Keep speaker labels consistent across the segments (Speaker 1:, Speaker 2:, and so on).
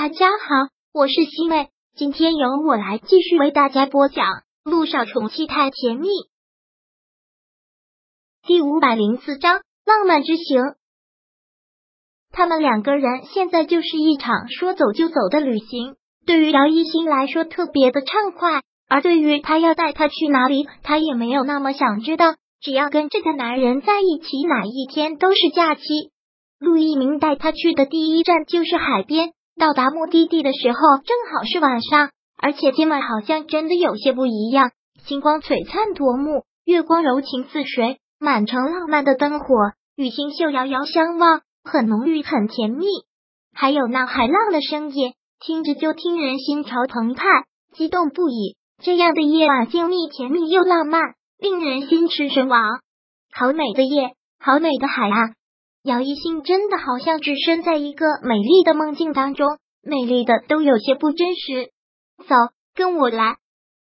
Speaker 1: 大家好，我是西妹，今天由我来继续为大家播讲《陆少宠妻太甜蜜》第五百零四章浪漫之行。他们两个人现在就是一场说走就走的旅行，对于姚一新来说特别的畅快，而对于他要带他去哪里，他也没有那么想知道。只要跟这个男人在一起，哪一天都是假期。陆一鸣带他去的第一站就是海边。到达目的地的时候，正好是晚上，而且今晚好像真的有些不一样。星光璀璨夺目，月光柔情似水，满城浪漫的灯火与星宿遥遥相望，很浓郁，很甜蜜。还有那海浪的声音，听着就听人心潮澎湃，激动不已。这样的夜晚，静谧甜蜜又浪漫，令人心驰神往。好美的夜，好美的海啊！姚一兴真的好像置身在一个美丽的梦境当中，美丽的都有些不真实。走，跟我来。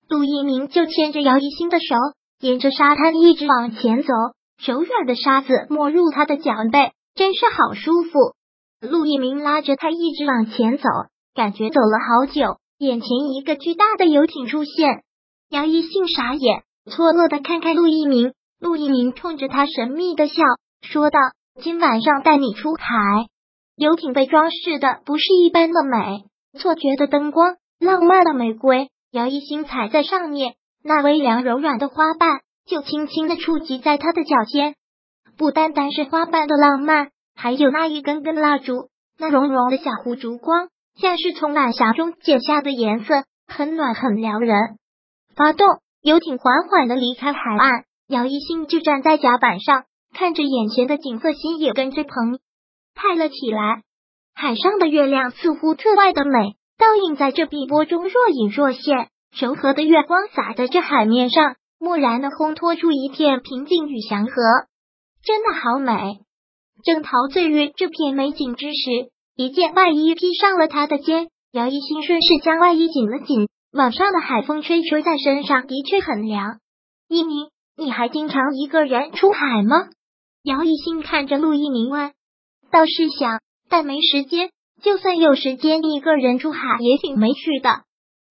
Speaker 1: 陆一鸣就牵着姚一兴的手，沿着沙滩一直往前走，柔软的沙子没入他的脚背，真是好舒服。陆一鸣拉着他一直往前走，感觉走了好久，眼前一个巨大的游艇出现，姚一兴傻眼，错愕的看看陆一鸣。陆一鸣冲着他神秘的笑，说道。今晚上带你出海，游艇被装饰的不是一般的美，错觉的灯光，浪漫的玫瑰，姚一星踩在上面，那微凉柔软的花瓣就轻轻的触及在他的脚尖。不单单是花瓣的浪漫，还有那一根根蜡烛，那融融的小湖烛光，像是从晚霞中剪下的颜色，很暖很撩人。发动，游艇缓缓的离开海岸，姚一星就站在甲板上。看着眼前的景色，心也跟着澎湃了起来。海上的月亮似乎特外的美，倒映在这碧波中若隐若现。柔和的月光洒在这海面上，蓦然的烘托出一片平静与祥和，真的好美。正陶醉于这片美景之时，一件外衣披上了他的肩，姚一心顺势将外衣紧了紧。晚上的海风吹吹在身上，的确很凉。一鸣，你还经常一个人出海吗？姚一兴看着陆一鸣问：“倒是想，但没时间。就算有时间，一个人出海也挺没趣的。”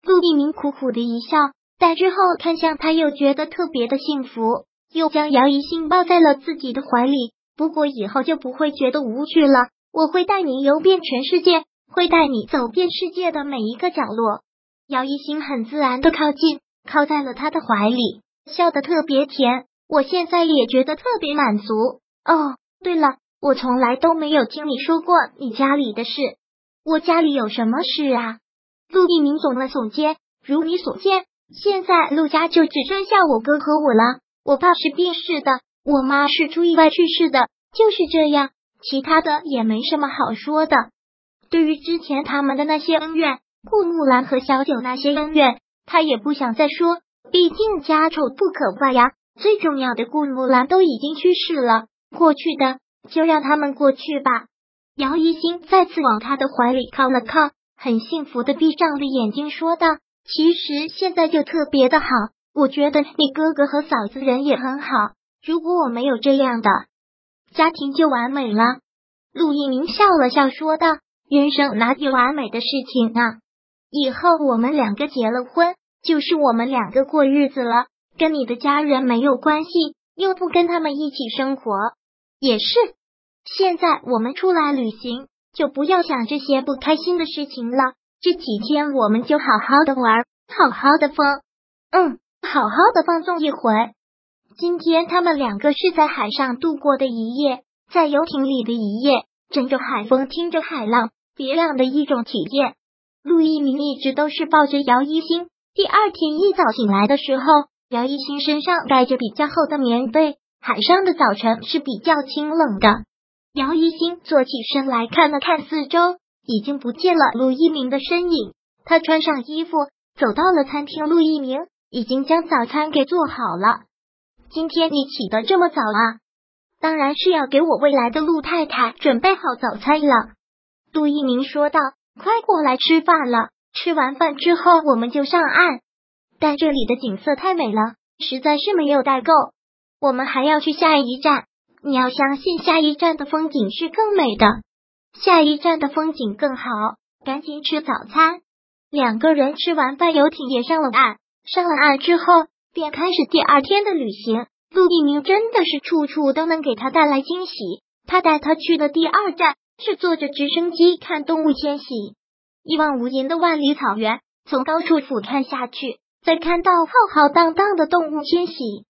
Speaker 1: 陆一鸣苦苦的一笑，但之后看向他，又觉得特别的幸福，又将姚一兴抱在了自己的怀里。不过以后就不会觉得无趣了。我会带你游遍全世界，会带你走遍世界的每一个角落。姚一兴很自然的靠近，靠在了他的怀里，笑得特别甜。我现在也觉得特别满足。哦，对了，我从来都没有听你说过你家里的事。我家里有什么事啊？陆一鸣耸了耸肩，如你所见，现在陆家就只剩下我哥和我了。我爸是病逝的，我妈是出意外去世的，就是这样，其他的也没什么好说的。对于之前他们的那些恩怨，顾木兰和小九那些恩怨，他也不想再说，毕竟家丑不可外扬。最重要的，顾木兰都已经去世了。过去的就让他们过去吧。姚一星再次往他的怀里靠了靠，很幸福的闭上了眼睛，说道：“其实现在就特别的好，我觉得你哥哥和嫂子人也很好。如果我没有这样的家庭，就完美了。”陆一鸣笑了笑，说道：“人生哪有完美的事情啊？以后我们两个结了婚，就是我们两个过日子了，跟你的家人没有关系，又不跟他们一起生活。”也是，现在我们出来旅行，就不要想这些不开心的事情了。这几天我们就好好的玩，好好的疯，嗯，好好的放纵一回。今天他们两个是在海上度过的一夜，在游艇里的一夜，枕着海风，听着海浪，别样的一种体验。陆一鸣一直都是抱着姚一星。第二天一早醒来的时候，姚一星身上盖着比较厚的棉被。海上的早晨是比较清冷的。姚一星坐起身来看了看四周，已经不见了陆一鸣的身影。他穿上衣服，走到了餐厅。陆一鸣已经将早餐给做好了。今天你起得这么早啊？当然是要给我未来的陆太太准备好早餐了。陆一鸣说道：“快过来吃饭了，吃完饭之后我们就上岸。但这里的景色太美了，实在是没有带够。”我们还要去下一站，你要相信下一站的风景是更美的，下一站的风景更好。赶紧吃早餐。两个人吃完饭，游艇也上了岸。上了岸之后，便开始第二天的旅行。陆一鸣真的是处处都能给他带来惊喜。他带他去的第二站是坐着直升机看动物迁徙，一望无垠的万里草原，从高处俯瞰下去，再看到浩浩荡荡的动物迁徙，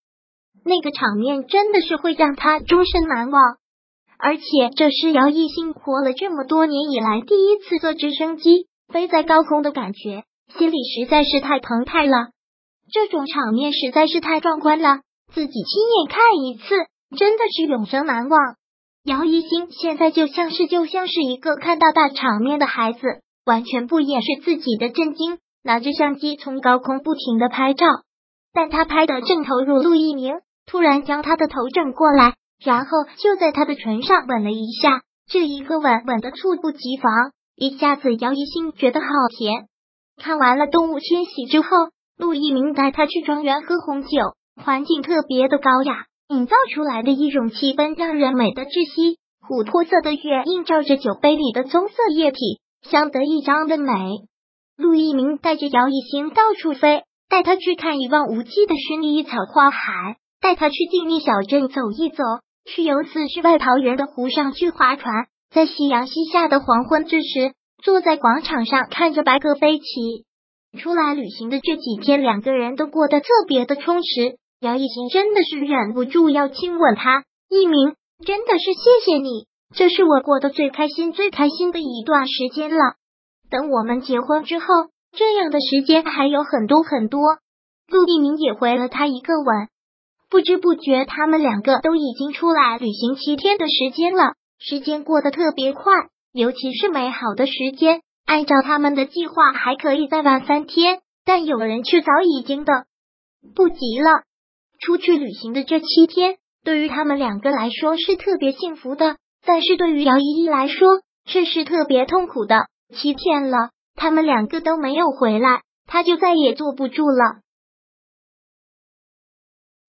Speaker 1: 那个场面真的是会让他终身难忘。而且这是姚一兴活了这么多年以来第一次坐直升机飞在高空的感觉，心里实在是太澎湃了。这种场面实在是太壮观了。自己亲眼看一次，真的是永生难忘。姚一兴现在就像是就像是一个看到大场面的孩子，完全不掩饰自己的震惊，拿着相机从高空不停的拍照。但他拍的正投入，陆一鸣突然将他的头枕过来，然后就在他的唇上吻了一下。这一个吻吻的猝不及防，一下子姚一星觉得好甜。看完了动物迁徙之后，陆一鸣带他去庄园喝红酒。环境特别的高雅，营造出来的一种气氛让人美的窒息。琥珀色的月映照着酒杯里的棕色液体，相得益彰的美。陆一鸣带着姚一星到处飞，带他去看一望无际的薰衣草花海，带他去静谧小镇走一走，去游四世外桃源的湖上去划船，在夕阳西下的黄昏之时，坐在广场上看着白鸽飞起。出来旅行的这几天，两个人都过得特别的充实。姚一行真的是忍不住要亲吻他，一鸣真的是谢谢你，这是我过得最开心、最开心的一段时间了。等我们结婚之后，这样的时间还有很多很多。陆一鸣也回了他一个吻，不知不觉他们两个都已经出来旅行七天的时间了，时间过得特别快，尤其是美好的时间。按照他们的计划，还可以再玩三天，但有人却早已经的不急了。出去旅行的这七天，对于他们两个来说是特别幸福的，但是对于姚依依来说却是特别痛苦的。七天了，他们两个都没有回来，他就再也坐不住了。